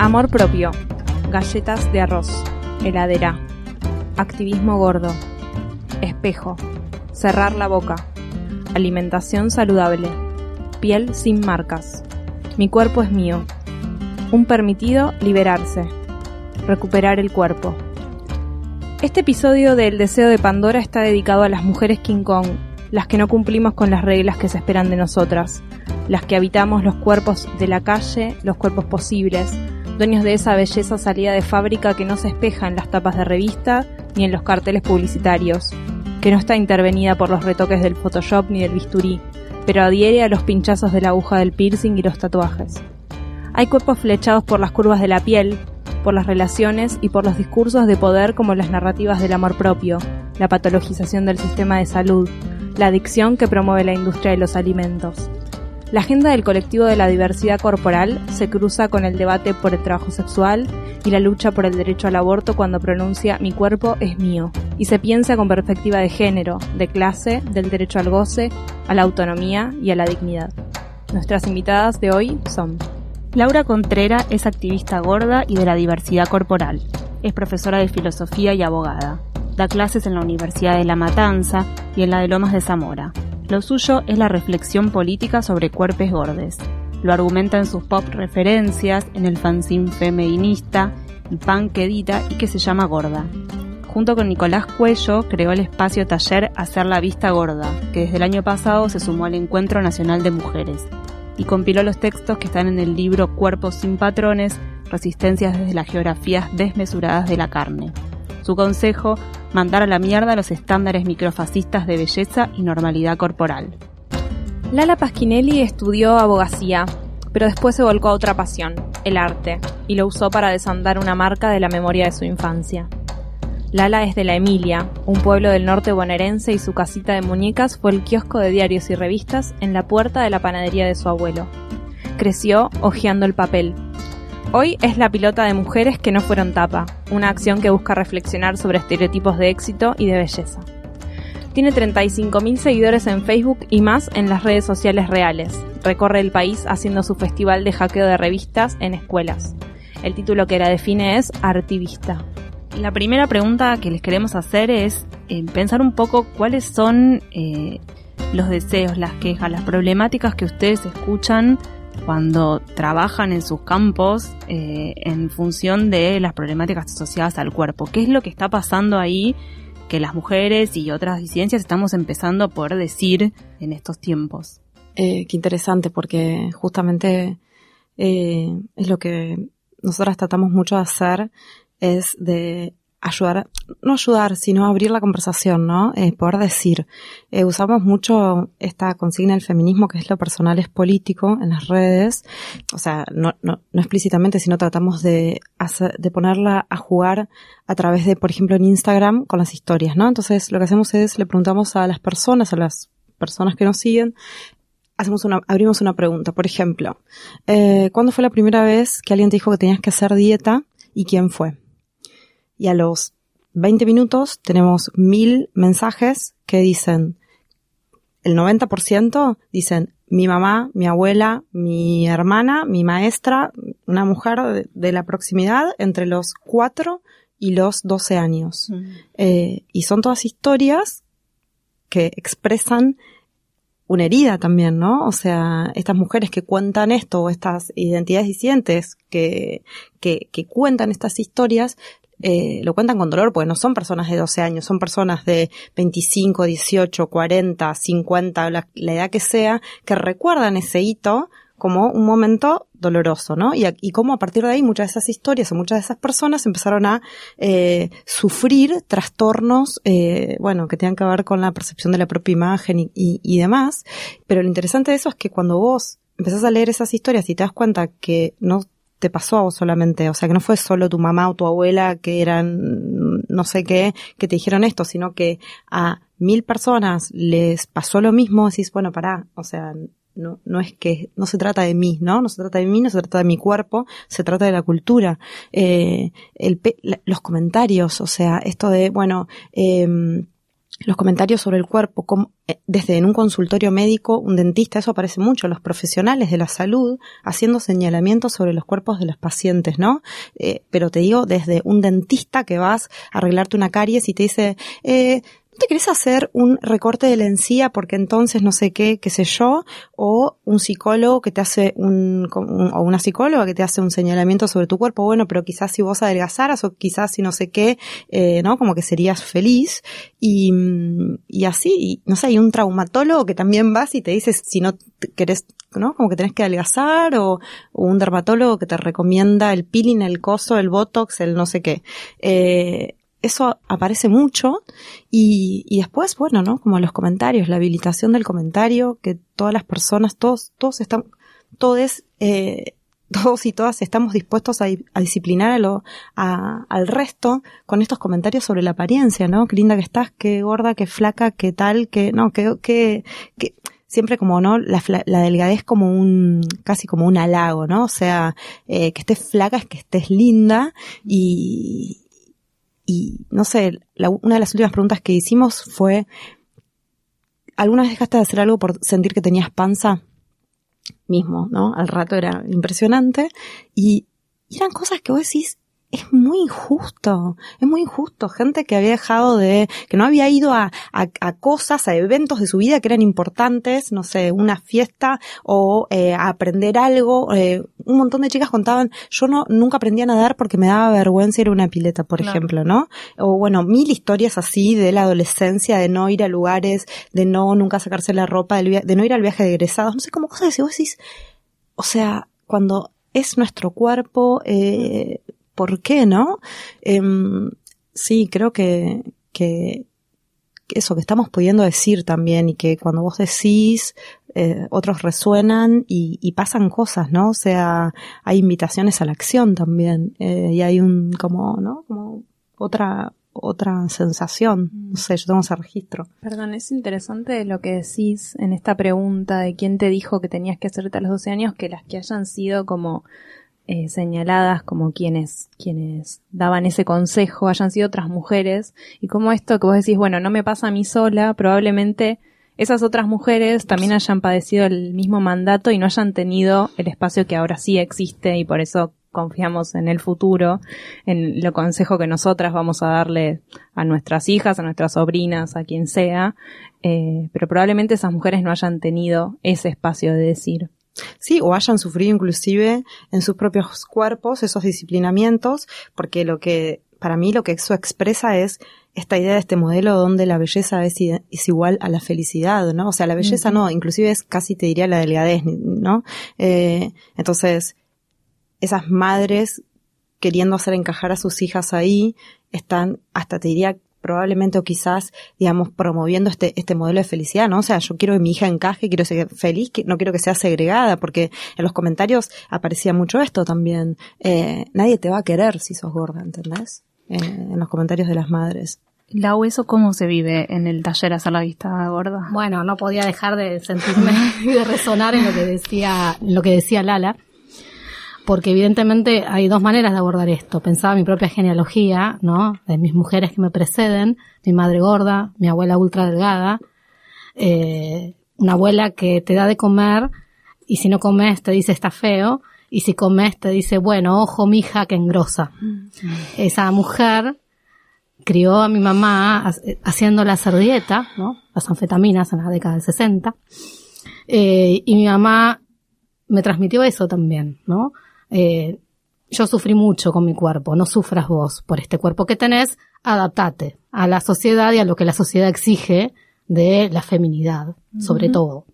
Amor propio, galletas de arroz, heladera, activismo gordo, espejo, cerrar la boca, alimentación saludable, piel sin marcas, mi cuerpo es mío, un permitido liberarse, recuperar el cuerpo. Este episodio del Deseo de Pandora está dedicado a las mujeres King Kong, las que no cumplimos con las reglas que se esperan de nosotras, las que habitamos los cuerpos de la calle, los cuerpos posibles, dueños de esa belleza salida de fábrica que no se espeja en las tapas de revista ni en los carteles publicitarios, que no está intervenida por los retoques del Photoshop ni del bisturí, pero adhiere a los pinchazos de la aguja del piercing y los tatuajes. Hay cuerpos flechados por las curvas de la piel, por las relaciones y por los discursos de poder como las narrativas del amor propio, la patologización del sistema de salud, la adicción que promueve la industria de los alimentos. La agenda del colectivo de la diversidad corporal se cruza con el debate por el trabajo sexual y la lucha por el derecho al aborto cuando pronuncia mi cuerpo es mío, y se piensa con perspectiva de género, de clase, del derecho al goce, a la autonomía y a la dignidad. Nuestras invitadas de hoy son Laura Contrera es activista gorda y de la diversidad corporal. Es profesora de filosofía y abogada. Da clases en la Universidad de La Matanza y en la de Lomas de Zamora. Lo suyo es la reflexión política sobre cuerpes gordes. Lo argumenta en sus pop referencias, en el fanzine feminista, el pan que edita y que se llama Gorda. Junto con Nicolás Cuello creó el espacio taller Hacer la Vista Gorda, que desde el año pasado se sumó al Encuentro Nacional de Mujeres, y compiló los textos que están en el libro Cuerpos sin patrones, Resistencias desde las geografías desmesuradas de la carne. Su consejo, mandar a la mierda los estándares microfascistas de belleza y normalidad corporal. Lala Pasquinelli estudió abogacía, pero después se volcó a otra pasión, el arte, y lo usó para desandar una marca de la memoria de su infancia. Lala es de La Emilia, un pueblo del norte bonaerense y su casita de muñecas fue el kiosco de diarios y revistas en la puerta de la panadería de su abuelo. Creció hojeando el papel, Hoy es la pilota de mujeres que no fueron tapa, una acción que busca reflexionar sobre estereotipos de éxito y de belleza. Tiene 35.000 seguidores en Facebook y más en las redes sociales reales. Recorre el país haciendo su festival de hackeo de revistas en escuelas. El título que la define es Artivista. La primera pregunta que les queremos hacer es eh, pensar un poco cuáles son eh, los deseos, las quejas, las problemáticas que ustedes escuchan cuando trabajan en sus campos eh, en función de las problemáticas asociadas al cuerpo. ¿Qué es lo que está pasando ahí que las mujeres y otras disidencias estamos empezando a poder decir en estos tiempos? Eh, qué interesante, porque justamente eh, es lo que nosotras tratamos mucho de hacer, es de ayudar, no ayudar, sino abrir la conversación, ¿no? Poder decir. Eh, usamos mucho esta consigna del feminismo, que es lo personal es político, en las redes. O sea, no, no, no explícitamente, sino tratamos de, hacer, de ponerla a jugar a través de, por ejemplo, en Instagram con las historias, ¿no? Entonces, lo que hacemos es, le preguntamos a las personas, a las personas que nos siguen, hacemos una, abrimos una pregunta. Por ejemplo, eh, ¿cuándo fue la primera vez que alguien te dijo que tenías que hacer dieta y quién fue? Y a los 20 minutos tenemos mil mensajes que dicen, el 90% dicen mi mamá, mi abuela, mi hermana, mi maestra, una mujer de, la proximidad entre los 4 y los 12 años. Mm. Eh, y son todas historias que expresan una herida también, ¿no? O sea, estas mujeres que cuentan esto, o estas identidades disidentes que, que, que cuentan estas historias, eh, lo cuentan con dolor porque no son personas de 12 años, son personas de 25, 18, 40, 50, la, edad que sea, que recuerdan ese hito como un momento doloroso, ¿no? Y, y cómo a partir de ahí muchas de esas historias o muchas de esas personas empezaron a eh, sufrir trastornos, eh, bueno, que tengan que ver con la percepción de la propia imagen y, y, y demás. Pero lo interesante de eso es que cuando vos empezás a leer esas historias y te das cuenta que no te pasó a vos solamente, o sea, que no fue solo tu mamá o tu abuela que eran no sé qué, que te dijeron esto, sino que a mil personas les pasó lo mismo, decís, bueno, pará, o sea, no, no es que, no se trata de mí, ¿no? No se trata de mí, no se trata de mi cuerpo, se trata de la cultura. Eh, el, los comentarios, o sea, esto de, bueno, eh, los comentarios sobre el cuerpo, eh, desde en un consultorio médico, un dentista, eso aparece mucho, los profesionales de la salud haciendo señalamientos sobre los cuerpos de los pacientes, ¿no? Eh, pero te digo, desde un dentista que vas a arreglarte una caries y te dice, eh, te querés hacer un recorte de la encía porque entonces no sé qué, qué sé yo, o un psicólogo que te hace un, o una psicóloga que te hace un señalamiento sobre tu cuerpo, bueno, pero quizás si vos adelgazaras o quizás si no sé qué, eh, ¿no? Como que serías feliz y, y así, y, no sé, hay un traumatólogo que también vas y te dice si no querés ¿no? Como que tenés que adelgazar o, o, un dermatólogo que te recomienda el peeling, el coso, el botox, el no sé qué. Eh, eso aparece mucho y, y, después, bueno, ¿no? Como los comentarios, la habilitación del comentario, que todas las personas, todos, todos están, todos, eh, todos y todas estamos dispuestos a, a disciplinar a lo, a, al resto con estos comentarios sobre la apariencia, ¿no? Qué linda que estás, qué gorda, qué flaca, qué tal, qué, no, qué, qué, qué siempre como, ¿no? La, la, delgadez como un, casi como un halago, ¿no? O sea, eh, que estés flaca es que estés linda y, y no sé, una de las últimas preguntas que hicimos fue, ¿alguna vez dejaste de hacer algo por sentir que tenías panza? Mismo, ¿no? Al rato era impresionante y, y eran cosas que vos decís, es muy injusto, es muy injusto. Gente que había dejado de, que no había ido a, a, cosas, a eventos de su vida que eran importantes, no sé, una fiesta o eh, a aprender algo. Eh, un montón de chicas contaban, yo no, nunca aprendí a nadar porque me daba vergüenza ir a una pileta, por ejemplo, ¿no? O bueno, mil historias así de la adolescencia, de no ir a lugares, de no nunca sacarse la ropa, de no ir al viaje de egresados, no sé, cómo cosas así, vos decís, o sea, cuando es nuestro cuerpo, eh, por qué, ¿no? Em, sí, creo que, que eso que estamos pudiendo decir también y que cuando vos decís, eh, otros resuenan y, y, pasan cosas, ¿no? O sea, hay invitaciones a la acción también eh, y hay un como, ¿no? Como otra otra sensación. No sé, yo tengo ese registro. Perdón, es interesante lo que decís en esta pregunta de quién te dijo que tenías que hacerte a los 12 años, que las que hayan sido como eh, señaladas como quienes, quienes daban ese consejo hayan sido otras mujeres y como esto que vos decís, bueno, no me pasa a mí sola, probablemente esas otras mujeres también hayan padecido el mismo mandato y no hayan tenido el espacio que ahora sí existe y por eso confiamos en el futuro, en lo consejo que nosotras vamos a darle a nuestras hijas, a nuestras sobrinas, a quien sea, eh, pero probablemente esas mujeres no hayan tenido ese espacio de decir. Sí, o hayan sufrido inclusive en sus propios cuerpos esos disciplinamientos, porque lo que, para mí lo que eso expresa es esta idea de este modelo donde la belleza es, es igual a la felicidad, ¿no? O sea, la belleza no, inclusive es casi te diría la delgadez, ¿no? Eh, entonces, esas madres queriendo hacer encajar a sus hijas ahí, están hasta te diría probablemente o quizás, digamos, promoviendo este, este modelo de felicidad, ¿no? O sea, yo quiero que mi hija encaje, quiero ser feliz, que no quiero que sea segregada, porque en los comentarios aparecía mucho esto también. Eh, nadie te va a querer si sos gorda, ¿entendés? Eh, en los comentarios de las madres. La ¿eso cómo se vive en el taller hacer la vista gorda? Bueno, no podía dejar de sentirme y de resonar en lo que decía, en lo que decía Lala porque evidentemente hay dos maneras de abordar esto. Pensaba mi propia genealogía, ¿no? De mis mujeres que me preceden, mi madre gorda, mi abuela ultra delgada, eh, una abuela que te da de comer y si no comes te dice está feo y si comes te dice bueno, ojo mija que engrosa. Mm. Esa mujer crió a mi mamá haciéndola hacer dieta, ¿no? Las anfetaminas en la década del 60. Eh, y mi mamá me transmitió eso también, ¿no? Eh, yo sufrí mucho con mi cuerpo, no sufras vos por este cuerpo que tenés, adaptate a la sociedad y a lo que la sociedad exige de la feminidad, sobre todo.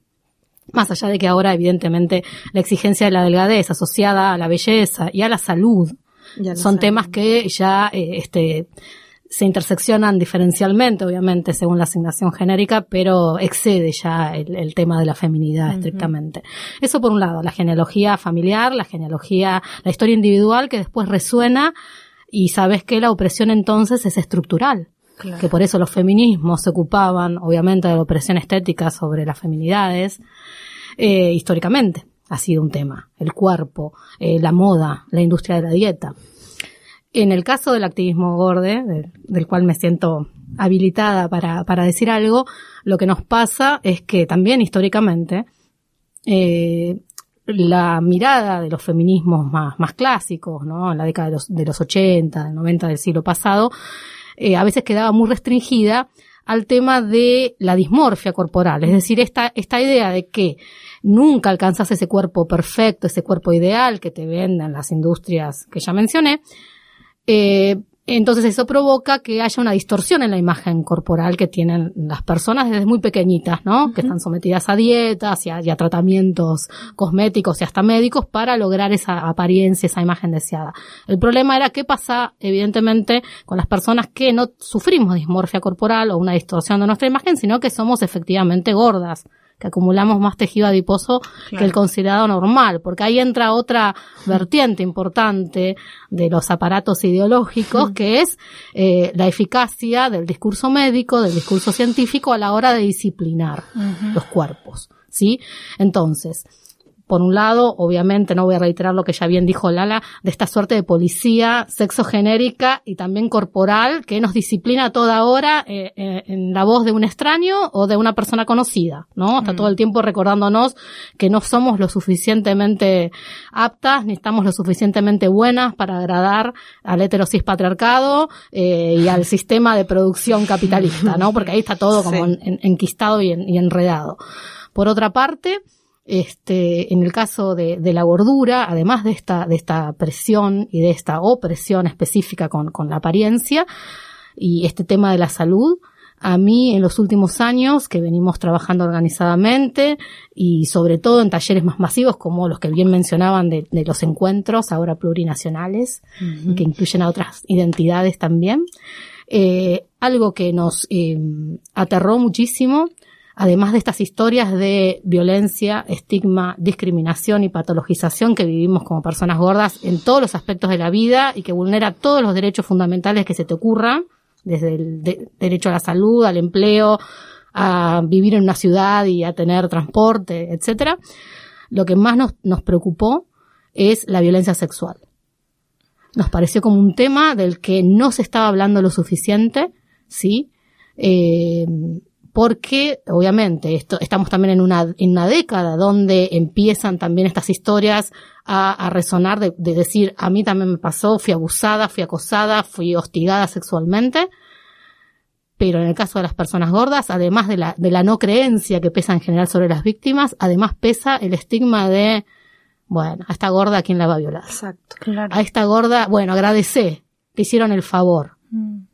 Más allá de que ahora, evidentemente, la exigencia de la delgadez asociada a la belleza y a la salud son temas que ya, eh, este, se interseccionan diferencialmente, obviamente, según la asignación genérica, pero excede ya el, tema de la feminidad estrictamente. Eso por un lado, la genealogía familiar, la genealogía, la historia individual que después resuena y sabes que la opresión entonces es estructural. Que por eso los feminismos se ocupaban, obviamente, de la opresión estética sobre las feminidades, eh, históricamente ha sido un tema. El cuerpo, eh, la moda, la industria de la dieta. En el caso del activismo gorde, del, cual me siento habilitada para, decir algo, lo que nos pasa es que también históricamente eh, la mirada de los feminismos más, clásicos, ¿no? En la década de los, de los 80, del 90 del siglo pasado, eh, a veces quedaba muy restringida al tema de la dismorfia corporal, es decir, esta idea de que nunca alcanzas ese cuerpo perfecto, ese cuerpo ideal que te venden las industrias que ya mencioné, eh, entonces eso provoca que haya una distorsión en la imagen corporal que tienen las personas desde muy pequeñitas, ¿no? Que están sometidas a dietas y a, tratamientos cosméticos y hasta médicos para lograr esa apariencia, esa imagen deseada. El problema era qué pasa, evidentemente, con las personas que no sufrimos dismorfia corporal o una distorsión de nuestra imagen, sino que somos efectivamente gordas que acumulamos más tejido adiposo que el considerado normal, porque ahí entra otra vertiente importante de los aparatos ideológicos, que es eh, la eficacia del discurso médico, del discurso científico a la hora de disciplinar los cuerpos. ¿Sí? Entonces, por un lado, obviamente, no voy a reiterar lo que ya bien dijo Lala, de esta suerte de policía sexogenérica y también corporal que nos disciplina toda hora eh, eh, en la voz de un extraño o de una persona conocida, ¿no? Está mm. todo el tiempo recordándonos que no somos lo suficientemente aptas ni estamos lo suficientemente buenas para agradar al heterosis patriarcado eh, y al sistema de producción capitalista, ¿no? Porque ahí está todo como enquistado y enredado. Por otra parte, este, en el caso de, la gordura, además de esta, de esta presión y de esta opresión específica con, con la apariencia y este tema de la salud, a mí en los últimos años que venimos trabajando organizadamente y sobre todo en talleres más masivos como los que bien mencionaban de, los encuentros ahora plurinacionales que incluyen a otras identidades también, eh, algo que nos eh, aterró muchísimo además de estas historias de violencia, estigma, discriminación y patologización que vivimos como personas gordas en todos los aspectos de la vida y que vulnera todos los derechos fundamentales que se te ocurran, desde el derecho a la salud, al empleo, a vivir en una ciudad y a tener transporte, etcétera. Lo que más nos, preocupó es la violencia sexual. Nos pareció como un tema del que no se estaba hablando lo suficiente, ¿sí? Eh, porque obviamente esto, estamos también en una, en una década donde empiezan también estas historias a, resonar de, decir, a mí también me pasó, fui abusada, fui acosada, fui hostigada sexualmente. Pero en el caso de las personas gordas, además de la, de la no creencia que pesa en general sobre las víctimas, además pesa el estigma de, bueno, a esta gorda, ¿quién la va a violar? Exacto, claro. A esta gorda, bueno, agradece, que hicieron el favor.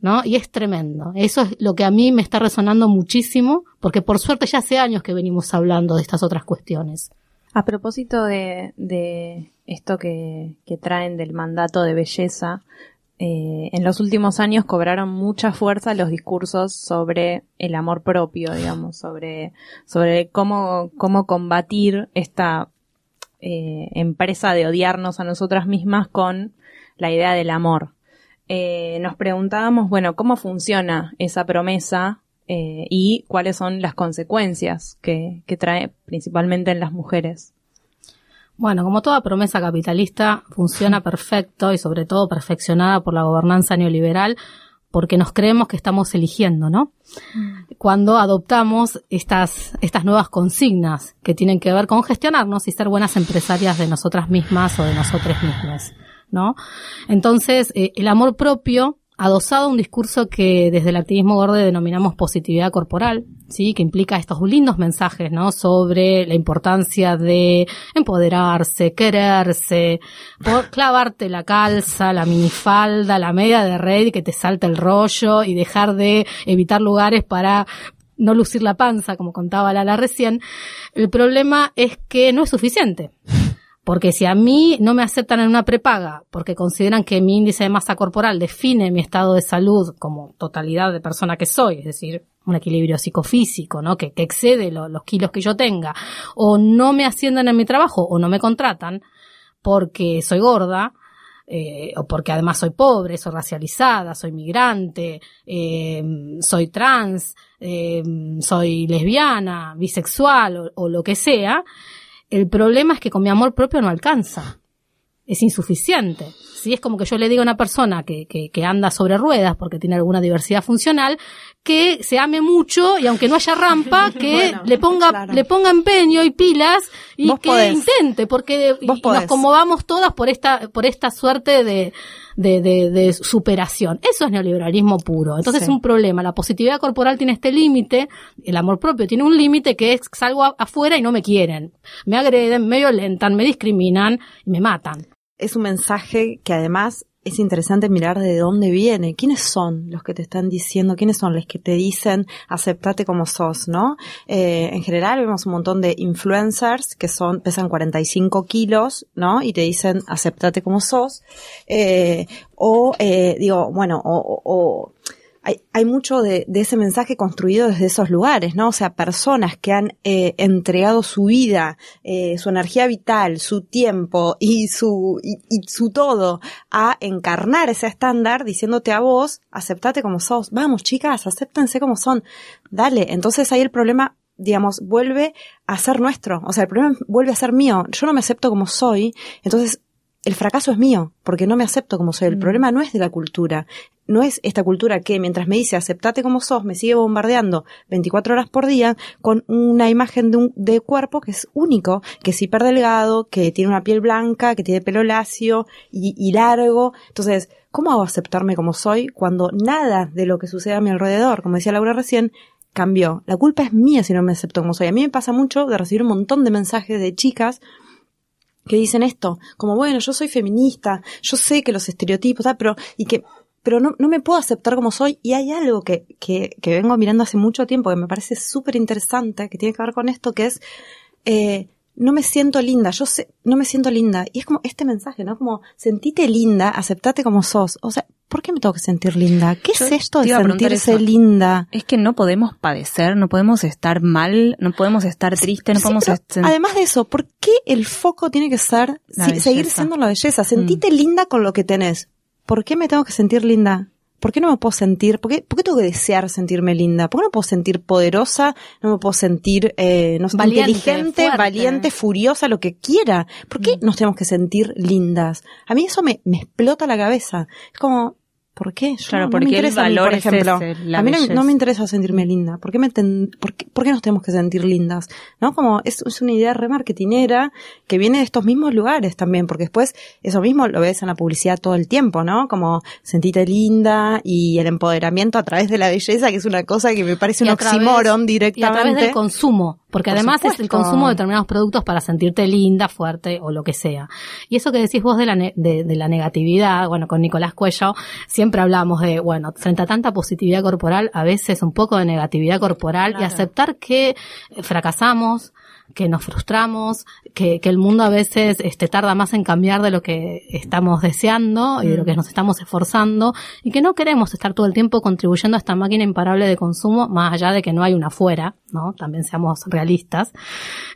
¿No? Y es tremendo. Eso es lo que a mí me está resonando muchísimo, porque por suerte ya hace años que venimos hablando de estas otras cuestiones. A propósito de, esto que, que, traen del mandato de belleza, eh, en los últimos años cobraron mucha fuerza los discursos sobre el amor propio, digamos, sobre, sobre cómo, cómo combatir esta eh, empresa de odiarnos a nosotras mismas con la idea del amor. Eh, nos preguntábamos, bueno, cómo funciona esa promesa eh, y cuáles son las consecuencias que, que trae principalmente en las mujeres. Bueno, como toda promesa capitalista, funciona perfecto y sobre todo perfeccionada por la gobernanza neoliberal porque nos creemos que estamos eligiendo, ¿no? Mm. Cuando adoptamos estas, estas nuevas consignas que tienen que ver con gestionarnos y ser buenas empresarias de nosotras mismas o de nosotros mismos. ¿No? Entonces, eh, el amor propio adosado a un discurso que desde el activismo gordo denominamos positividad corporal, sí, que implica estos lindos mensajes, ¿no? Sobre la importancia de empoderarse, quererse, clavarte la calza, la minifalda, la media de red que te salte el rollo y dejar de evitar lugares para no lucir la panza, como contaba Lala recién. El problema es que no es suficiente Porque si a mí no me aceptan en una prepaga porque consideran que mi índice de masa corporal define mi estado de salud como totalidad de persona que soy, es decir, un equilibrio psicofísico, ¿no? Que, excede los kilos que yo tenga, o no me ascienden en mi trabajo o no me contratan porque soy gorda, eh, o porque además soy pobre, soy racializada, soy migrante, eh, soy trans, eh, soy lesbiana, bisexual o, lo que sea, el problema es que con mi amor propio no alcanza. Es insuficiente. Si es como que yo le digo a una persona que, que, que, anda sobre ruedas porque tiene alguna diversidad funcional, que se ame mucho y aunque no haya rampa, que le ponga, le ponga empeño y pilas y que intente, porque nos conmovamos todas por esta, por esta suerte de, de, de, superación. Eso es neoliberalismo puro. Entonces es un problema. La positividad corporal tiene este límite, el amor propio tiene un límite que es salgo afuera y no me quieren. Me agreden, me violentan, me discriminan y me matan. Es un mensaje que además es interesante mirar de dónde viene, quiénes son los que te están diciendo, quiénes son los que te dicen aceptate como sos, ¿no? Eh, en general vemos un montón de influencers que son, pesan 45 kilos, ¿no? Y te dicen aceptate como sos, eh, o, eh, digo, bueno, o, o hay, hay mucho de, de, ese mensaje construido desde esos lugares, ¿no? O sea, personas que han eh, entregado su vida, eh, su energía vital, su tiempo y su, y, y, su todo a encarnar ese estándar diciéndote a vos, aceptate como sos. Vamos, chicas, acéptense como son. Dale. Entonces ahí el problema digamos, vuelve a ser nuestro. O sea, el problema vuelve a ser mío. Yo no me acepto como soy. Entonces, el fracaso es mío, porque no me acepto como soy. El mm. problema no es de la cultura no es esta cultura que mientras me dice aceptate como sos, me sigue bombardeando 24 horas por día con una imagen de, un, de cuerpo que es único, que es hiper delgado, que tiene una piel blanca, que tiene pelo lacio y, y largo. Entonces, ¿cómo hago aceptarme como soy cuando nada de lo que sucede a mi alrededor, como decía Laura recién, cambió? La culpa es mía si no me acepto como soy. A mí me pasa mucho de recibir un montón de mensajes de chicas que dicen esto, como bueno, yo soy feminista, yo sé que los estereotipos, pero, y que pero no, no me puedo aceptar como soy y hay algo que, que, que vengo mirando hace mucho tiempo que me parece súper interesante, que tiene que ver con esto, que es, eh, no me siento linda, yo sé, no me siento linda. Y es como este mensaje, ¿no? Como, sentite linda, aceptate como sos. O sea, ¿por qué me tengo que sentir linda? ¿Qué es esto de sentirse linda? Es que no podemos padecer, no podemos estar mal, no podemos estar tristes, no podemos estar... Además de eso, ¿por qué el foco tiene que ser seguir siendo la belleza? Sentite mm. linda con lo que tenés. ¿por qué me tengo que sentir linda? ¿Por qué no me puedo sentir? ¿Por qué, por qué tengo que desear sentirme linda? ¿Por qué no me puedo sentir poderosa? ¿No me puedo sentir, eh, no sé, inteligente, valiente, furiosa, lo que quiera? ¿Por qué mm. nos tenemos que sentir lindas? A mí eso me, me explota la cabeza. Es como, ¿Por qué? claro, porque me interesa el valor por ejemplo. a mí no, me interesa sentirme linda. ¿Por qué, me por, qué, nos tenemos que sentir lindas? ¿No? Como es, es, una idea remarketinera que viene de estos mismos lugares también, porque después eso mismo lo ves en la publicidad todo el tiempo, ¿no? Como sentite linda y el empoderamiento a través de la belleza, que es una cosa que me parece un oxímoron directamente. Y a través del consumo, porque además es el consumo de determinados productos para sentirte linda, fuerte o lo que sea. Y eso que decís vos de la, de, de la negatividad, bueno, con Nicolás Cuello, siempre hablamos de, bueno, frente a tanta positividad corporal, a veces un poco de negatividad corporal y aceptar que fracasamos, que nos frustramos, que, que, el mundo a veces este, tarda más en cambiar de lo que estamos deseando y de lo que mm. nos estamos esforzando y que no queremos estar todo el tiempo contribuyendo a esta máquina imparable de consumo, más allá de que no hay una afuera, ¿no? También seamos realistas.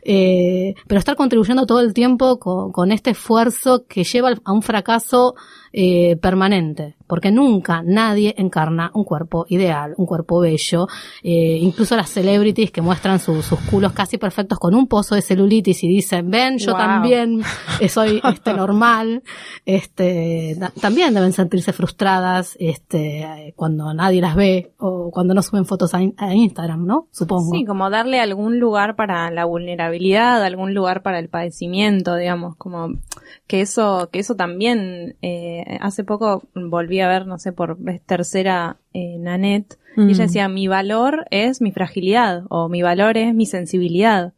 Eh, pero estar contribuyendo todo el tiempo con, con este esfuerzo que lleva a un fracaso eh, permanente, porque nunca nadie encarna un cuerpo ideal, un cuerpo bello, eh, incluso las celebrities que muestran sus culos casi perfectos con un pozo de celulitis y dicen, ven, yo también soy este normal, este, también deben sentirse frustradas, este, cuando nadie las ve o cuando no suben fotos a, a Instagram, ¿no? Supongo. Sí, como darle algún lugar para la vulnerabilidad, algún lugar para el padecimiento, digamos, como que eso, que eso también, eh, hace poco volví a ver, no sé, por vez tercera eh, Nanette, y ella mm. decía, mi valor es mi fragilidad, o mi valor es mi sensibilidad.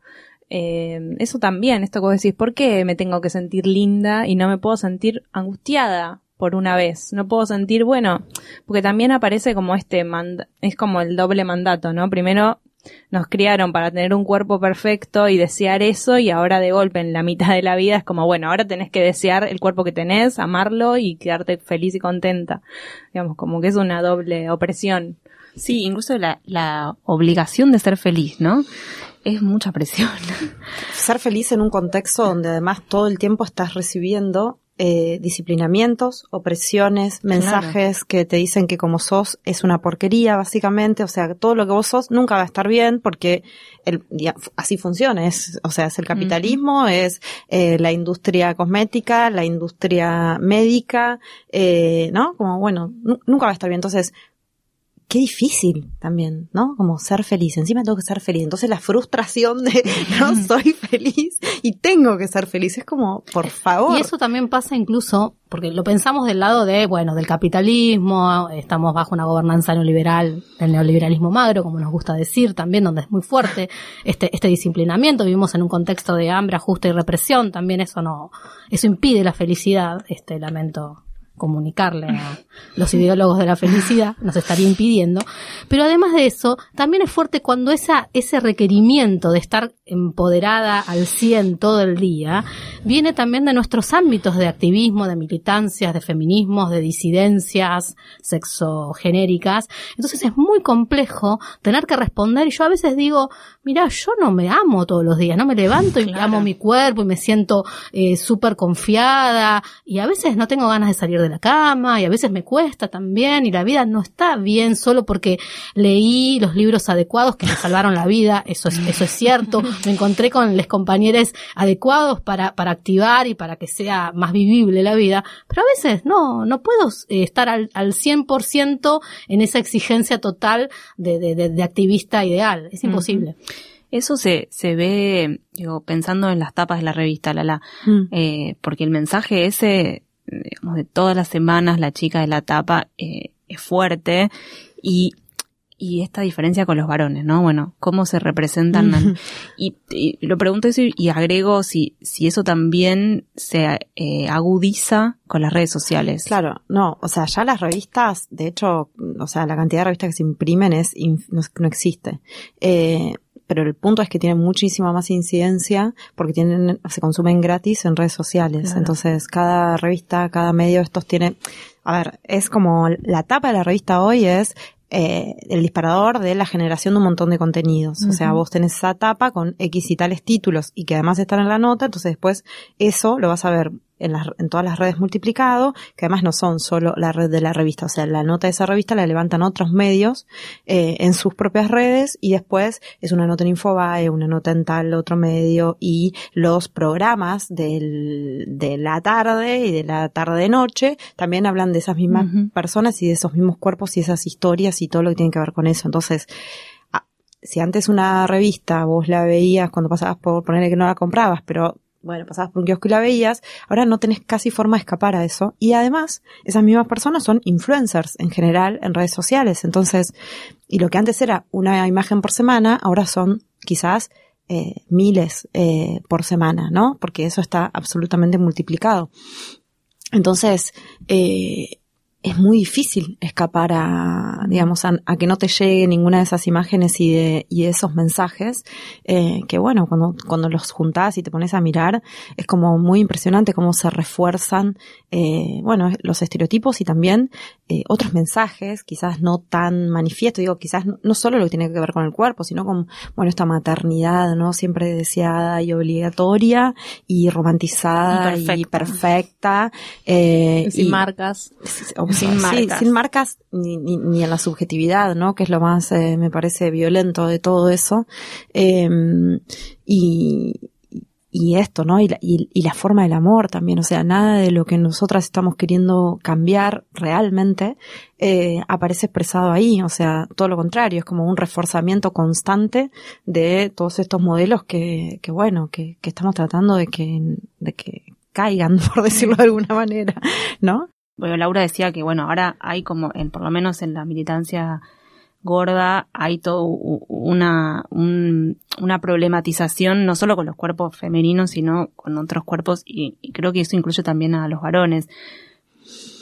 Eh, eso también, esto que vos decís, ¿por qué me tengo que sentir linda y no me puedo sentir angustiada por una vez? No puedo sentir, bueno, porque también aparece como este, es como el doble mandato, ¿no? Primero, nos criaron para tener un cuerpo perfecto y desear eso y ahora de golpe en la mitad de la vida es como, bueno, ahora tenés que desear el cuerpo que tenés, amarlo y quedarte feliz y contenta. Digamos, como que es una doble opresión. Sí, incluso la, la obligación de ser feliz, ¿no? Es mucha presión. Ser feliz en un contexto donde además todo el tiempo estás recibiendo eh, disciplinamientos, opresiones, mensajes que te dicen que como sos es una porquería, básicamente. O sea, todo lo que vos sos nunca va a estar bien porque el, así funciona. Es, o sea, es el capitalismo, es eh, la industria cosmética, la industria médica, eh, ¿no? Como, bueno, nunca va a estar bien. Entonces, qué difícil también, ¿no? Como ser feliz. Encima tengo que ser feliz. Entonces la frustración de no soy feliz y tengo que ser feliz es como, por favor. Y eso también pasa incluso, porque lo pensamos del lado de, bueno, del capitalismo, estamos bajo una gobernanza neoliberal, el neoliberalismo magro, como nos gusta decir también, donde es muy fuerte este, este disciplinamiento. Vivimos en un contexto de hambre, ajuste y represión. También eso no, eso impide la felicidad, este lamento comunicarle a los ideólogos de la felicidad, nos estaría impidiendo. Pero además de eso, también es fuerte cuando esa, ese requerimiento de estar empoderada al 100 todo el día viene también de nuestros ámbitos de activismo, de militancias, de feminismos, de disidencias sexogenéricas. Entonces es muy complejo tener que responder y yo a veces digo, mira, yo no me amo todos los días, no me levanto y amo mi cuerpo y me siento eh, súper confiada y a veces no tengo ganas de salir de la cama y a veces me cuesta también y la vida no está bien solo porque leí los libros adecuados que me salvaron la vida, eso es, eso es cierto, me encontré con los compañeros adecuados para, para activar y para que sea más vivible la vida, pero a veces no, no puedo eh, estar al, al 100% en esa exigencia total de, de, de, activista ideal, es imposible. Eso se, se ve, digo, pensando en las tapas de la revista, Lala, mm. eh, porque el mensaje ese digamos, de todas las semanas la chica de la tapa eh, es fuerte y, y esta diferencia con los varones, ¿no? Bueno, cómo se representan. y, lo pregunto eso y, agrego si, si eso también se eh, agudiza con las redes sociales. Claro, no, o sea, ya las revistas, de hecho, o sea, la cantidad de revistas que se imprimen es no, no existe. Eh, pero el punto es que tienen muchísima más incidencia porque tienen, se consumen gratis en redes sociales. Entonces, cada revista, cada medio de estos tiene, a ver, es como la tapa de la revista hoy es eh, el disparador de la generación de un montón de contenidos. O sea, vos tenés esa tapa con X y tales títulos y que además están en la nota, entonces después eso lo vas a ver en, las, en todas las redes multiplicado, que además no son solo la red de la revista, o sea, la nota de esa revista la levantan otros medios eh, en sus propias redes y después es una nota en Infobae, una nota en tal otro medio y los programas del, de la tarde y de la tarde-noche también hablan de esas mismas personas y de esos mismos cuerpos y esas historias y todo lo que tiene que ver con eso. Entonces, si antes una revista vos la veías cuando pasabas por ponerle que no la comprabas, pero bueno, pasabas por un kiosco y la veías, ahora no tenés casi forma de escapar a eso. Y además, esas mismas personas son influencers en general en redes sociales. Entonces, y lo que antes era una imagen por semana, ahora son quizás eh, miles eh, por semana, ¿no? Porque eso está absolutamente multiplicado. Entonces, eh, es muy difícil escapar a, digamos, a, que no te llegue ninguna de esas imágenes y de, y esos mensajes, eh, que bueno, cuando, cuando los juntás y te pones a mirar, es como muy impresionante cómo se refuerzan, eh, bueno, los estereotipos y también eh, otros mensajes, quizás no tan manifiesto, digo, quizás no, solo lo que tiene que ver con el cuerpo, sino con, bueno, esta maternidad, ¿no? Siempre deseada y obligatoria y romantizada y perfecta. Eh, sin marcas sin marcas. sin marcas ni, ni, ni, en la subjetividad, ¿no? Que es lo más, eh, me parece, violento de todo eso. Eh, y, y esto, ¿no? Y la, y, la, forma del amor también, o sea, nada de lo que nosotras estamos queriendo cambiar realmente eh, aparece expresado ahí, o sea, todo lo contrario, es como un reforzamiento constante de todos estos modelos que, que bueno, que, que estamos tratando de que, de que caigan, por decirlo de alguna manera, ¿no? Bueno, Laura decía que, bueno, ahora hay como, en, por lo menos en la militancia gorda, hay toda una, una problematización, no solo con los cuerpos femeninos, sino con otros cuerpos, y, creo que eso incluye también a los varones.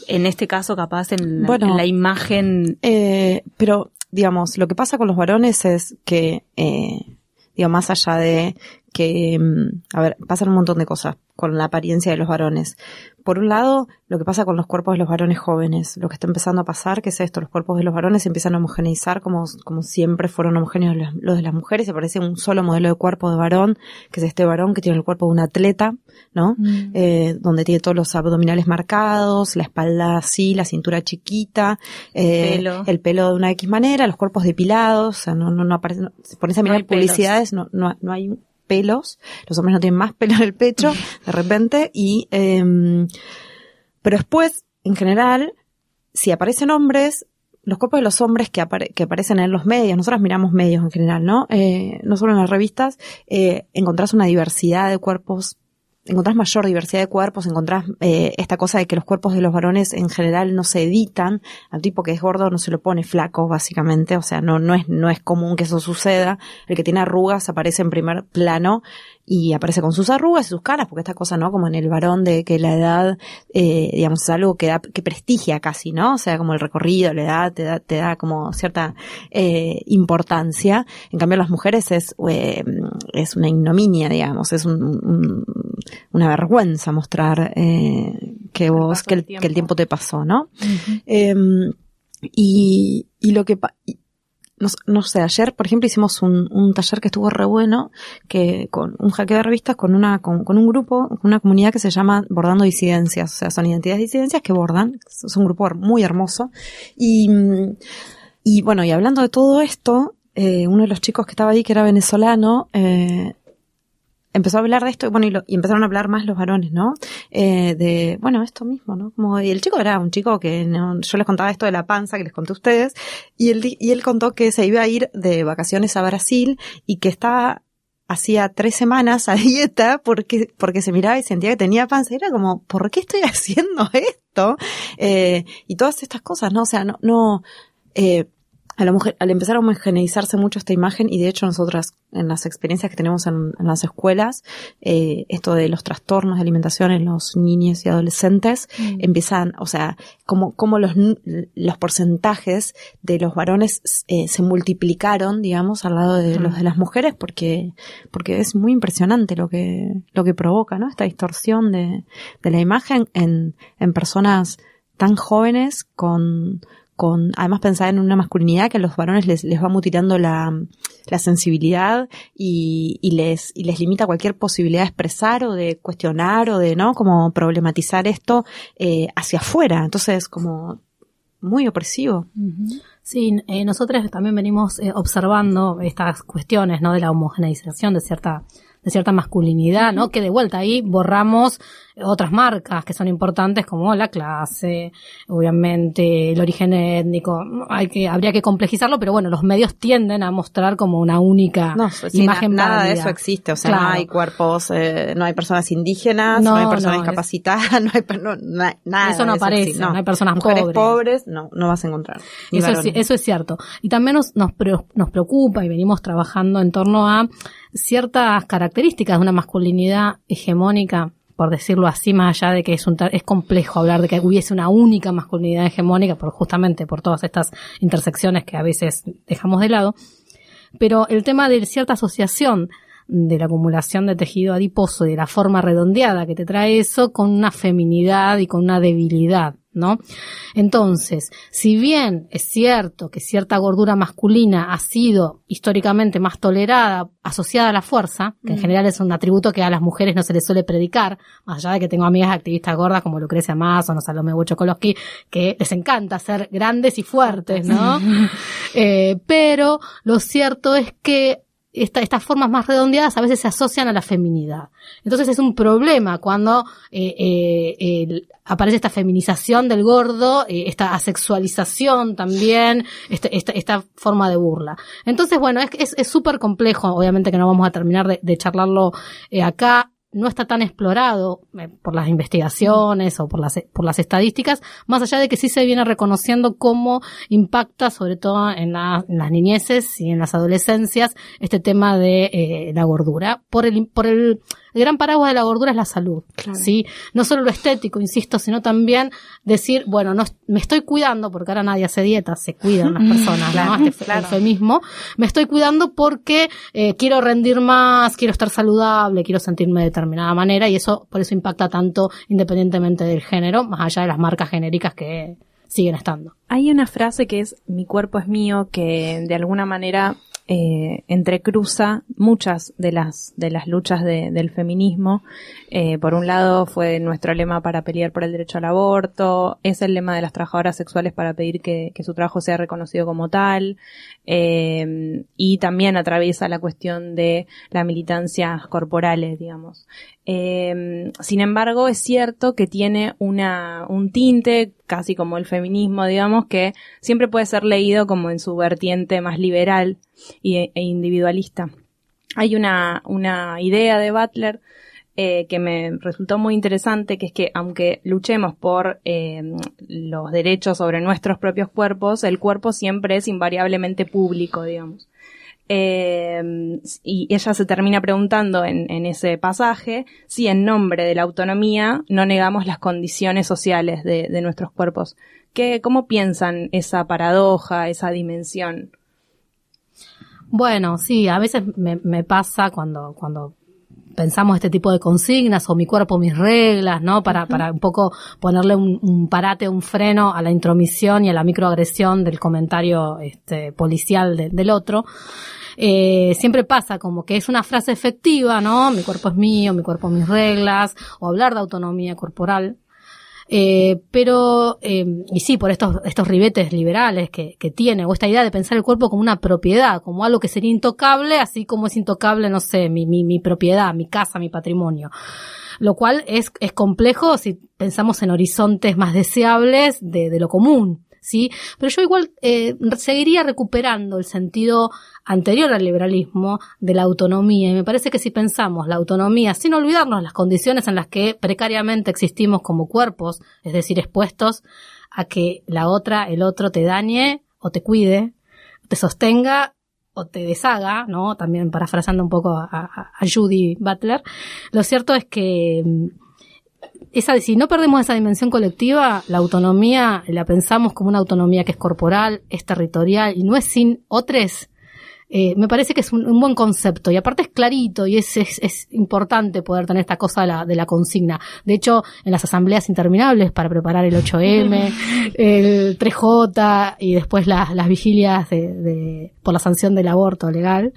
En este caso, capaz, en la, la imagen. Eh, pero digamos, lo que pasa con los varones es que, eh, digo, más allá de que, mm, a ver, pasan un montón de cosas con la apariencia de los varones. Por un lado, lo que pasa con los cuerpos de los varones jóvenes, lo que está empezando a pasar, que es esto, los cuerpos de los varones se empiezan a homogeneizar como, como siempre fueron homogéneos los, los de las mujeres, se parece un solo modelo de cuerpo de varón, que es este varón que tiene el cuerpo de un atleta, ¿no? Mm. Eh, donde tiene todos los abdominales marcados, la espalda así, la cintura chiquita, eh, Pelo. el pelo de una X manera, los cuerpos depilados, o sea, no, no, no aparece, no- si pones a mirar publicidades, no, no, no hay pelos, los hombres no tienen más pelo en el pecho, de repente, y, em, pero después, en general, si aparecen hombres, los cuerpos de los hombres que, apare- que aparecen en los medios, nosotros miramos medios en general, ¿no? Eh, no solo en las revistas, eh, encontrás una diversidad de cuerpos, encontrás mayor diversidad de cuerpos, encontrás eh, esta cosa de que los cuerpos de los varones en general no se editan, al tipo que es gordo no se lo pone flaco, básicamente, o sea, no, no es, no es común que eso suceda, el que tiene arrugas aparece en primer plano y aparece con sus arrugas y sus caras, porque esta cosa, ¿no? Como en el varón de que la edad, eh, digamos, es algo que da, que prestigia casi, ¿no? O sea, como el recorrido, la edad, te da, te da como cierta eh, importancia. En cambio, las mujeres es, eh, es una ignominia, digamos, es un, un- una vergüenza mostrar eh, que vos, que el, que el tiempo te pasó, ¿no? Em, y, y lo que, y- no, no sé, ayer, por ejemplo, hicimos un, un taller que estuvo re bueno, que con un hackeo de revistas con una, con, con un grupo, una comunidad que se llama Bordando Disidencias, o sea, son identidades disidencias que bordan, es un grupo muy hermoso. Y, mm, y bueno, y hablando de todo esto, eh, uno de los chicos que estaba ahí, que era venezolano, eh, empezó a hablar de esto y bueno, y, empezaron a hablar más los varones, ¿no? Eh, de, bueno, esto mismo, ¿no? Y el chico era un chico que yo les contaba esto de la panza que les conté a ustedes, y él, y él contó que se iba a ir de vacaciones a Brasil y que estaba hacía tres semanas a dieta porque, porque se miraba y sentía que tenía panza. Y era como, ¿por qué estoy haciendo esto? Eh, y todas estas cosas, ¿no? O sea, no, no, eh, a la mujer, al empezar a homogeneizarse mucho esta imagen, y de hecho nosotras, en las experiencias que tenemos en, en las escuelas, eh, esto de los trastornos de alimentación en los niños y adolescentes, empiezan, o sea, como, como los, los porcentajes de los varones eh, se multiplicaron, digamos, al lado de los de las mujeres, porque, porque es muy impresionante lo que, lo que provoca, ¿no? Esta distorsión de, de la imagen en, en personas tan jóvenes con, con, además pensar en una masculinidad que a los varones les, les va mutilando la, la sensibilidad y, y les, y les limita cualquier posibilidad de expresar o de cuestionar o de, ¿no? Como problematizar esto, eh, hacia afuera. Entonces, como muy opresivo. Sí, eh, nosotros también venimos eh, observando estas cuestiones, ¿no? De la homogeneización de cierta de cierta masculinidad, ¿no? Que de vuelta ahí borramos otras marcas que son importantes como la clase, obviamente el origen étnico, hay que habría que complejizarlo, pero bueno, los medios tienden a mostrar como una única No, sí, imagen na- nada de eso existe. O sea, no hay cuerpos, eh, no hay personas indígenas, no, No, hay personas discapacitadas, no hay, no, na- nada. Eso no de aparece, no hay personas Mujeres pobres. pobres, no, no vas a encontrar. Eso es, varones. eso es cierto. Y también nos, nos preocupa y venimos trabajando en torno a ciertas características de una masculinidad hegemónica, por decirlo así, más allá de que es, un, es complejo hablar de que hubiese una única masculinidad hegemónica, por, justamente por todas estas intersecciones que a veces dejamos de lado. Pero el tema de cierta asociación de la acumulación de tejido adiposo y de la forma redondeada que te trae eso con una feminidad y con una debilidad, ¿no? Entonces, si bien es cierto que cierta gordura masculina ha sido históricamente más tolerada, asociada a la fuerza, que en general es un atributo que a las mujeres no se les suele predicar, más allá de que tengo amigas activistas gordas como Lucrecia Mason o Salome Buchokolowski, que les encanta ser grandes y fuertes, ¿no? Eh, pero lo cierto es que esta- estas formas más redondeadas a veces se asocian a la feminidad. Entonces es un problema cuando eh, eh, aparece esta feminización del gordo, eh, esta asexualización también, este- esta, esta forma de burla. Entonces, bueno, es es- es súper complejo, obviamente que no vamos a terminar de, de charlarlo eh, acá. No está tan explorado eh, por las investigaciones o por las, por las estadísticas, más allá de que sí se viene reconociendo cómo impacta, sobre todo en, la- en las niñeces y en las adolescencias, este tema de eh, la gordura, por el, por el el gran paraguas de la gordura es la salud, ¿sí? No solo lo estético, insisto, sino también decir, bueno, no, me estoy cuidando, porque ahora nadie hace dieta, se cuidan las personas, ¿no? Este eufemismo. Me estoy cuidando porque eh, quiero rendir más, quiero estar saludable, quiero sentirme de determinada manera y eso, por eso impacta tanto independientemente del género, más allá de las marcas genéricas que siguen estando. Hay una frase que es mi cuerpo es mío que de alguna manera eh, entrecruza muchas de las, de las luchas del feminismo. Eh, por un lado fue nuestro lema para pelear por el derecho al aborto, es el lema de las trabajadoras sexuales para pedir que, su trabajo sea reconocido como tal, eh, y también atraviesa la cuestión de las militancias corporales, digamos. sin embargo, es cierto que tiene un tinte, casi como el feminismo, digamos, que siempre puede ser leído como en su vertiente más liberal, e individualista. Hay una idea de Butler eh, que me resultó muy interesante, que es que aunque luchemos por eh, los derechos sobre nuestros propios cuerpos, el cuerpo siempre es invariablemente público, digamos. Eh, y ella se termina preguntando en, ese pasaje si en nombre de la autonomía no negamos las condiciones sociales de, de nuestros cuerpos. ¿Qué, ¿Cómo piensan esa paradoja, esa dimensión? Bueno, sí, a veces me, me pasa cuando, cuando pensamos este tipo de consignas o mi cuerpo, mis reglas, ¿no? Para, para un poco ponerle un, parate, un freno a la intromisión y a la microagresión del comentario este, policial del otro. Eh, siempre pasa como que es una frase efectiva, ¿no? Mi cuerpo es mío, mi cuerpo, mis reglas, o hablar de autonomía corporal, eh, pero, eh, y sí, por estos, estos ribetes liberales que, que tiene, o esta idea de pensar el cuerpo como una propiedad, como algo que sería intocable, así como es intocable, no sé, mi, mi, mi propiedad, mi casa, mi patrimonio lo cual es, es complejo si pensamos en horizontes más deseables de, de lo común. ¿Sí? Pero yo igual eh, seguiría recuperando el sentido anterior al liberalismo de la autonomía. Y me parece que si pensamos la autonomía, sin olvidarnos las condiciones en las que precariamente existimos como cuerpos, es decir, expuestos a que la otra, el otro te dañe o te cuide, te sostenga o te deshaga, ¿no? También parafrasando un poco a, a Judy Butler. Lo cierto es que esa, si no perdemos esa dimensión colectiva, la autonomía la pensamos como una autonomía que es corporal, es territorial y no es sin otros, eh, me parece que es un, buen concepto y aparte es clarito y es, es, importante poder tener esta cosa de la, de la, consigna. De hecho, en las asambleas interminables para preparar el 8M, el 3J y después las, las vigilias de, de, por la sanción del aborto legal,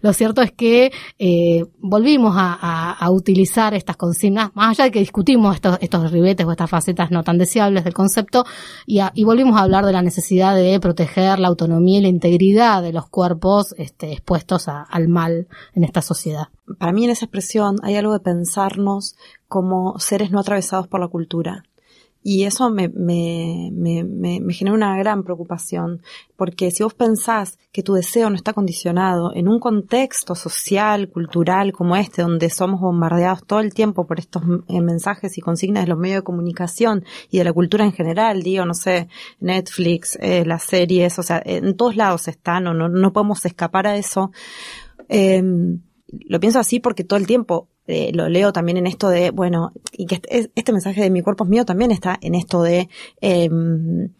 lo cierto es que eh, volvimos a, a, utilizar estas consignas, más allá de que discutimos estos, estos ribetes o estas facetas no tan deseables del concepto, y, y volvimos a hablar de la necesidad de proteger la autonomía y la integridad de los cuerpos este, expuestos al mal en esta sociedad. Para mí en esa expresión hay algo de pensarnos como seres no atravesados por la cultura. Y eso me, me, me, me, genera una gran preocupación, porque si vos pensás que tu deseo no está condicionado en un contexto social, cultural como este, donde somos bombardeados todo el tiempo por estos eh, mensajes y consignas de los medios de comunicación y de la cultura en general, digo, no sé, Netflix, eh, las series, o sea, en todos lados están, o no, no podemos escapar a eso. Eh, lo pienso así porque todo el tiempo eh, lo leo también en esto de, bueno, y que este, este, mensaje de mi cuerpo es mío también está en esto de, em,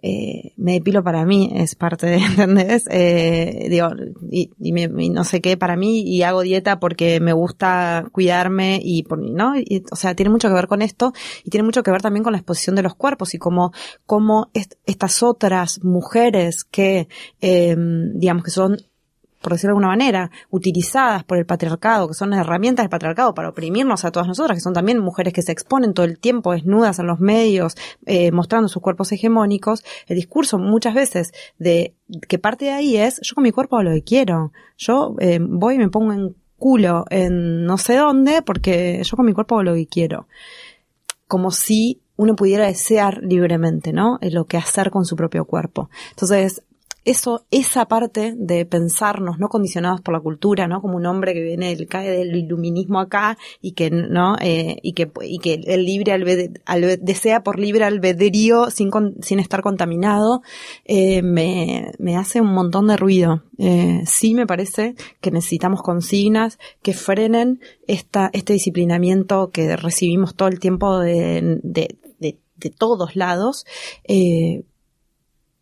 eh, me depilo para mí, es parte de, ¿entendés? Eh, digo, y, y, no sé qué para mí, y hago dieta porque me gusta cuidarme y, ¿no? o sea, tiene mucho que ver con esto, y tiene mucho que ver también con la exposición de los cuerpos, y como, como estas otras mujeres que, eh, digamos que son por decirlo de alguna manera, utilizadas por el patriarcado, que son herramientas del patriarcado para oprimirnos a todas nosotras, que son también mujeres que se exponen todo el tiempo desnudas en los medios, eh, mostrando sus cuerpos hegemónicos, el discurso muchas veces de que parte de ahí es, yo con mi cuerpo hago lo que quiero, yo eh, voy y me pongo en culo en no sé dónde, porque yo con mi cuerpo hago lo que quiero. Como si uno pudiera desear libremente, ¿no? Lo que hacer con su propio cuerpo. Entonces, eso, esa parte de pensarnos, no condicionados por la cultura, ¿no? Como un hombre que viene, del, cae del iluminismo acá y que, ¿no? Eh, y que, y que el libre albed, desea por libre albedrío sin, sin estar contaminado, eh, me, me hace un montón de ruido. Eh, sí me parece que necesitamos consignas que frenen esta, este disciplinamiento que recibimos todo el tiempo de, de, de, todos lados,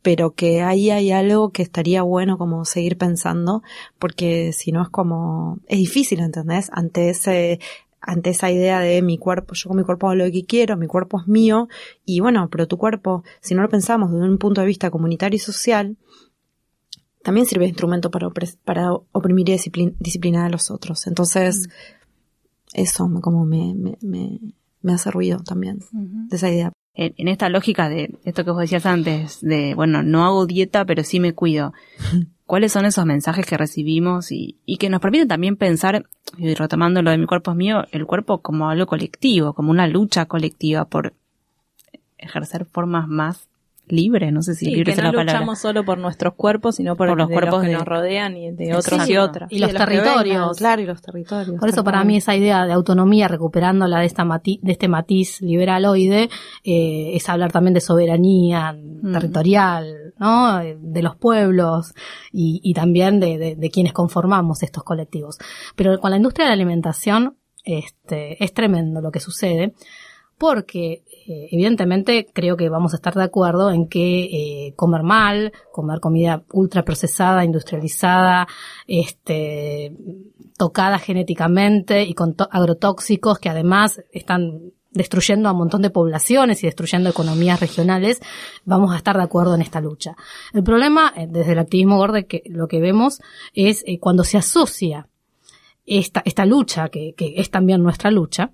pero que ahí hay algo que estaría bueno como seguir pensando, porque si no es como, es difícil, ¿entendés? Ante ese, ante esa idea de mi cuerpo, yo con mi cuerpo hago lo que quiero, mi cuerpo es mío, y bueno, pero tu cuerpo, si no lo pensamos desde un punto de vista comunitario y social, también sirve de instrumento para, para oprimir y disciplinar a los otros. Entonces, mm. eso como me, me, me, hace ruido también, de esa idea en, esta lógica de esto que vos decías antes, de, bueno, no hago dieta, pero sí me cuido. ¿Cuáles son esos mensajes que recibimos y, y que nos permiten también pensar, y retomando lo de mi cuerpo es mío, el cuerpo como algo colectivo, como una lucha colectiva por ejercer formas más libre, no sé si libre que no luchamos solo por nuestros cuerpos, sino por, los cuerpos que nos rodean y de otros y otras. Y, los, territorios. claro, y los territorios. Por eso para mí esa idea de autonomía, recuperándola de, esta de este matiz liberaloide, eh, es hablar también de soberanía mm. territorial, ¿no? De los pueblos y, y también de, de, de quienes conformamos estos colectivos. Pero con la industria de la alimentación, este, es tremendo lo que sucede porque eh, evidentemente creo que vamos a estar de acuerdo en que eh, comer mal, comer comida ultra procesada, industrializada, este, tocada genéticamente y con agrotóxicos que además están destruyendo a un montón de poblaciones y destruyendo economías regionales, vamos a estar de acuerdo en esta lucha. El problema, eh, desde el activismo gordo, que lo que vemos es cuando se asocia esta, lucha, que es también nuestra lucha,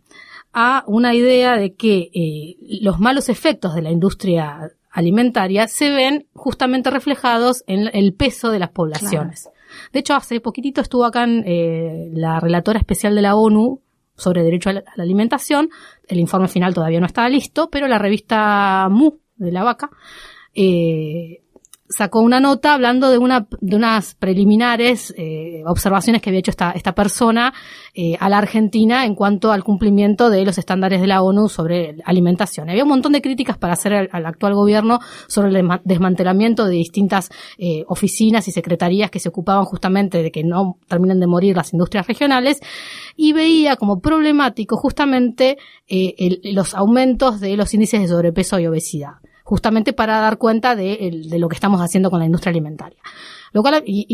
a una idea de que eh, los malos efectos de la industria alimentaria se ven justamente reflejados en el peso de las poblaciones. De hecho, hace poquitito estuvo acá en, eh, la relatora especial de la ONU sobre derecho a la, alimentación. El informe final todavía no estaba listo, pero la revista MU de la vaca eh, sacó una nota hablando de, una, de unas preliminares eh, observaciones que había hecho esta, esta persona eh, a la Argentina en cuanto al cumplimiento de los estándares de la ONU sobre alimentación. Había un montón de críticas para hacer al, actual gobierno sobre el desmantelamiento de distintas eh, oficinas y secretarías que se ocupaban justamente de que no terminen de morir las industrias regionales y veía como problemático justamente eh, los aumentos de los índices de sobrepeso y obesidad justamente para dar cuenta de, lo que estamos haciendo con la industria alimentaria. Lo cual, y,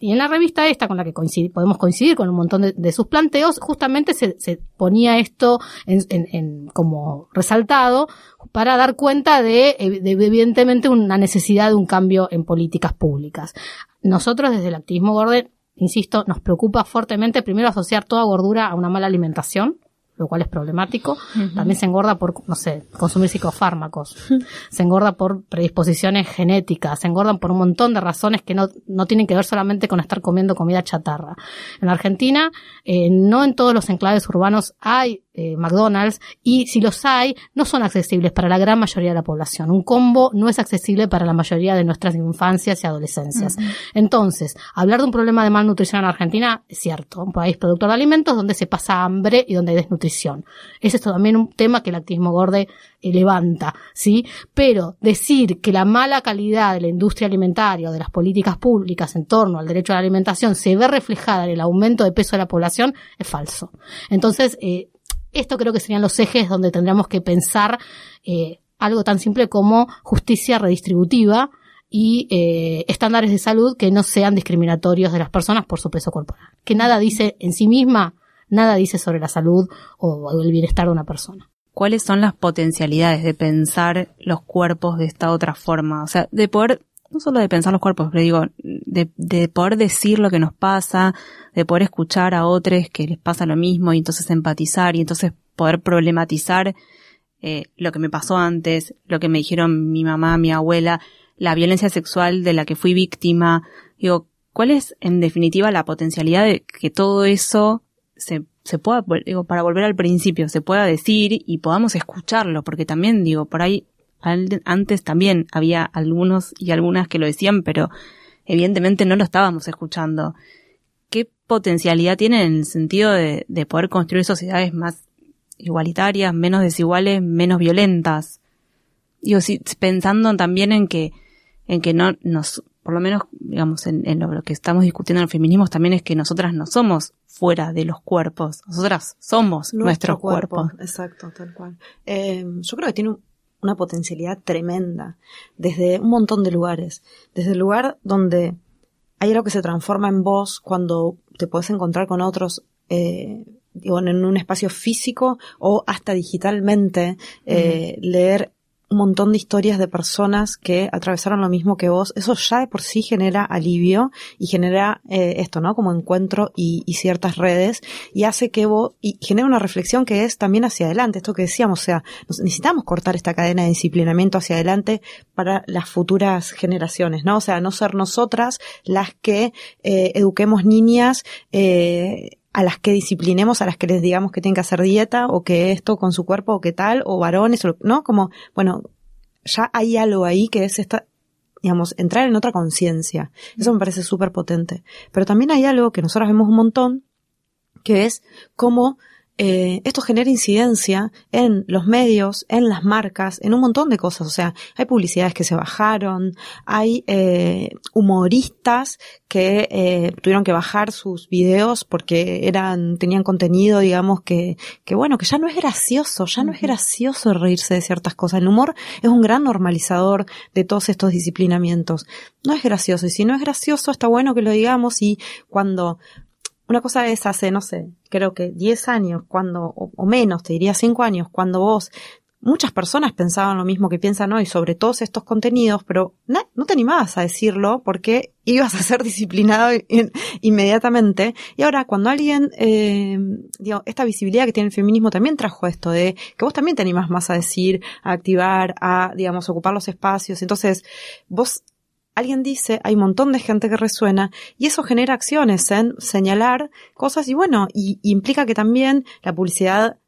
y, en la revista esta, con la que podemos coincidir con un montón de, sus planteos, justamente se, ponía esto en, como resaltado para dar cuenta de, evidentemente, una necesidad de un cambio en políticas públicas. Nosotros, desde el activismo gordo, insisto, nos preocupa fuertemente primero asociar toda gordura a una mala alimentación, lo cual es problemático. También se engorda por, no sé, consumir psicofármacos. se engorda por predisposiciones genéticas. Se engordan por un montón de razones que no, no tienen que ver solamente con estar comiendo comida chatarra. En Argentina, eh, no en todos los enclaves urbanos hay eh, McDonald's y si los hay, no son accesibles para la gran mayoría de la población. Un combo no es accesible para la mayoría de nuestras infancias y adolescencias. Entonces, hablar de un problema de malnutrición en Argentina es cierto. Un país productor de alimentos donde se pasa hambre y donde hay desnutrición. Ese es también un tema que el activismo gorde eh, levanta, ¿sí? Pero decir que la mala calidad de la industria alimentaria o de las políticas públicas en torno al derecho a la alimentación se ve reflejada en el aumento de peso de la población es falso. Entonces, eh, esto creo que serían los ejes donde tendríamos que pensar eh, algo tan simple como justicia redistributiva y eh, estándares de salud que no sean discriminatorios de las personas por su peso corporal. Que nada dice en sí misma, nada dice sobre la salud o el bienestar de una persona. ¿Cuáles son las potencialidades de pensar los cuerpos de esta otra forma? O sea, de poder no solo de pensar los cuerpos, pero digo, de, de, poder decir lo que nos pasa, de poder escuchar a otros que les pasa lo mismo y entonces empatizar y entonces poder problematizar eh, lo que me pasó antes, lo que me dijeron mi mamá, mi abuela, la violencia sexual de la que fui víctima. Digo, ¿cuál es en definitiva la potencialidad de que todo eso se, se pueda, digo, para volver al principio, se pueda decir y podamos escucharlo? Porque también digo, por ahí antes también había algunos y algunas que lo decían, pero evidentemente no lo estábamos escuchando. ¿Qué potencialidad tiene en el sentido de, de poder construir sociedades más igualitarias, menos desiguales, menos violentas? Digo, si, pensando también en que, en que no nos, por lo menos, digamos, en, en lo, que estamos discutiendo en el feminismo también es que nosotras no somos fuera de los cuerpos, nosotras somos nuestros cuerpos. Exacto, tal cual. Eh, yo creo que tiene una potencialidad tremenda desde un montón de lugares. Desde el lugar donde hay algo que se transforma en vos cuando te puedes encontrar con otros eh, digo, en un espacio físico o hasta digitalmente, eh, leer un montón de historias de personas que atravesaron lo mismo que vos, eso ya de por sí genera alivio y genera eh, esto, ¿no? Como encuentro y, ciertas redes y hace que vos, y genera una reflexión que es también hacia adelante, esto que decíamos, o sea, necesitamos cortar esta cadena de disciplinamiento hacia adelante para las futuras generaciones, ¿no? O sea, no ser nosotras las que eh, eduquemos niñas, eh, a las que disciplinemos, a las que les digamos que tienen que hacer dieta o que esto con su cuerpo o qué tal, o varones, ¿no? Como, bueno, ya hay algo ahí que es esta, digamos, entrar en otra conciencia. Eso me parece súper potente. Pero también hay algo que nosotros vemos un montón, que es cómo eh, esto genera incidencia en los medios, en las marcas, en un montón de cosas. O sea, hay publicidades que se bajaron, hay eh, humoristas que eh, tuvieron que bajar sus videos porque eran, tenían contenido, digamos, que, que bueno, que ya no es gracioso, ya no es gracioso reírse de ciertas cosas. El humor es un gran normalizador de todos estos disciplinamientos. No es gracioso, y si no es gracioso, está bueno que lo digamos y cuando una cosa es hace, no sé, creo que 10 años, cuando, o, menos, te diría 5 años, cuando vos, muchas personas pensaban lo mismo que piensan hoy sobre todos estos contenidos, pero no, te animabas a decirlo porque ibas a ser disciplinado inmediatamente. Y ahora, cuando alguien, eh, digo, esta visibilidad que tiene el feminismo también trajo esto de que vos también te animás más a decir, a activar, a, digamos, ocupar los espacios. Entonces, vos alguien dice, hay un montón de gente que resuena y eso genera acciones en señalar cosas y bueno, y, implica que también la publicidad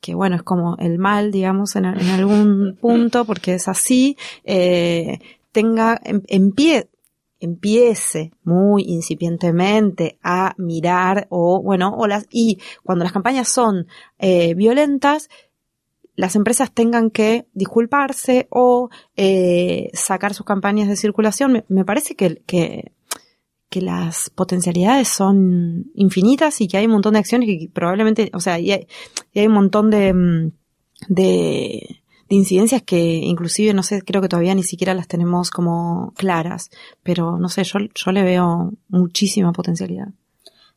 que bueno, es como el mal, digamos, en, algún punto, porque es así, eh, tenga, en, em, pie, empiece muy incipientemente a mirar o bueno, o las, y cuando las campañas son eh, violentas, las empresas tengan que disculparse o eh, sacar sus campañas de circulación, me, parece que, que, que, las potencialidades son infinitas y que hay un montón de acciones que probablemente, o sea, y hay, hay, un montón de, mm, de incidencias que inclusive, no sé, creo que todavía ni siquiera las tenemos como claras, pero no sé, yo, yo le veo muchísima potencialidad.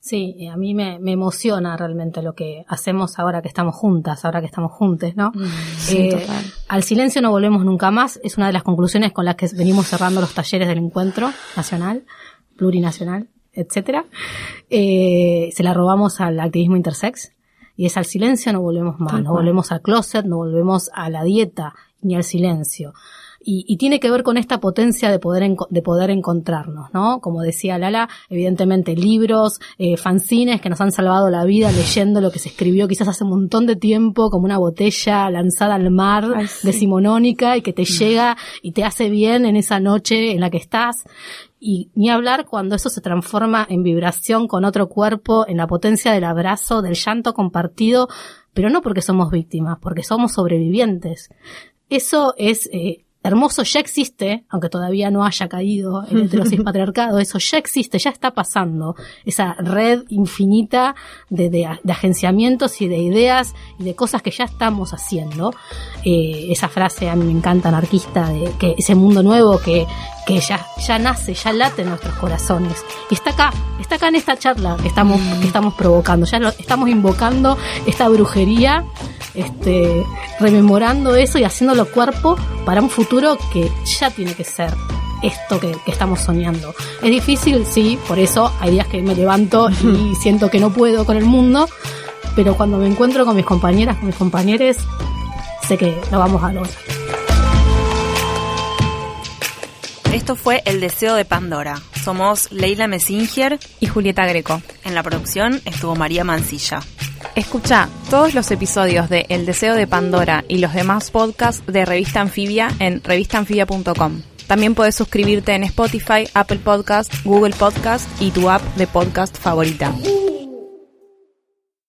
Sí, a mí me, emociona realmente lo que hacemos ahora que estamos juntas, ahora que estamos juntes, ¿no? Mm, eh, al silencio no volvemos nunca más, es una de las conclusiones con las que venimos cerrando los talleres del encuentro nacional, plurinacional, etcétera. Eh, se la robamos al activismo intersex y es al silencio no volvemos más, no volvemos al closet, no volvemos a la dieta ni al silencio y, tiene que ver con esta potencia de poder, de poder encontrarnos, ¿no? Como decía Lala, evidentemente libros, eh, fanzines que nos han salvado la vida leyendo lo que se escribió quizás hace un montón de tiempo, como una botella lanzada al mar de decimonónica y que te llega y te hace bien en esa noche en la que estás y ni hablar cuando eso se transforma en vibración con otro cuerpo, en la potencia del abrazo, del llanto compartido, pero no porque somos víctimas, porque somos sobrevivientes. Eso es eh, hermoso ya existe, aunque todavía no haya caído el heterosis patriarcado, eso ya existe, ya está pasando. Esa red infinita de, de, agenciamientos y de ideas y de cosas que ya estamos haciendo. Eh, esa frase a mí me encanta, anarquista, de que ese mundo nuevo que, que ya, ya nace, ya late en nuestros corazones. Y está acá, está acá en esta charla que estamos, que estamos provocando, ya lo, estamos invocando esta brujería este, rememorando eso y haciéndolo cuerpo para un futuro que ya tiene que ser esto que, estamos soñando. Es difícil, sí, por eso hay días que me levanto y siento que no puedo con el mundo, pero cuando me encuentro con mis compañeras, con mis compañeros, sé que lo vamos a lograr. Esto fue El Deseo de Pandora. Somos Leila Messinger y Julieta Greco. En la producción estuvo María Mancilla. Escucha todos los episodios de El Deseo de Pandora y los demás podcasts de Revista Anfibia en revistanfibia.com. También puedes suscribirte en Spotify, Apple Podcast, Google Podcast y tu app de podcast favorita.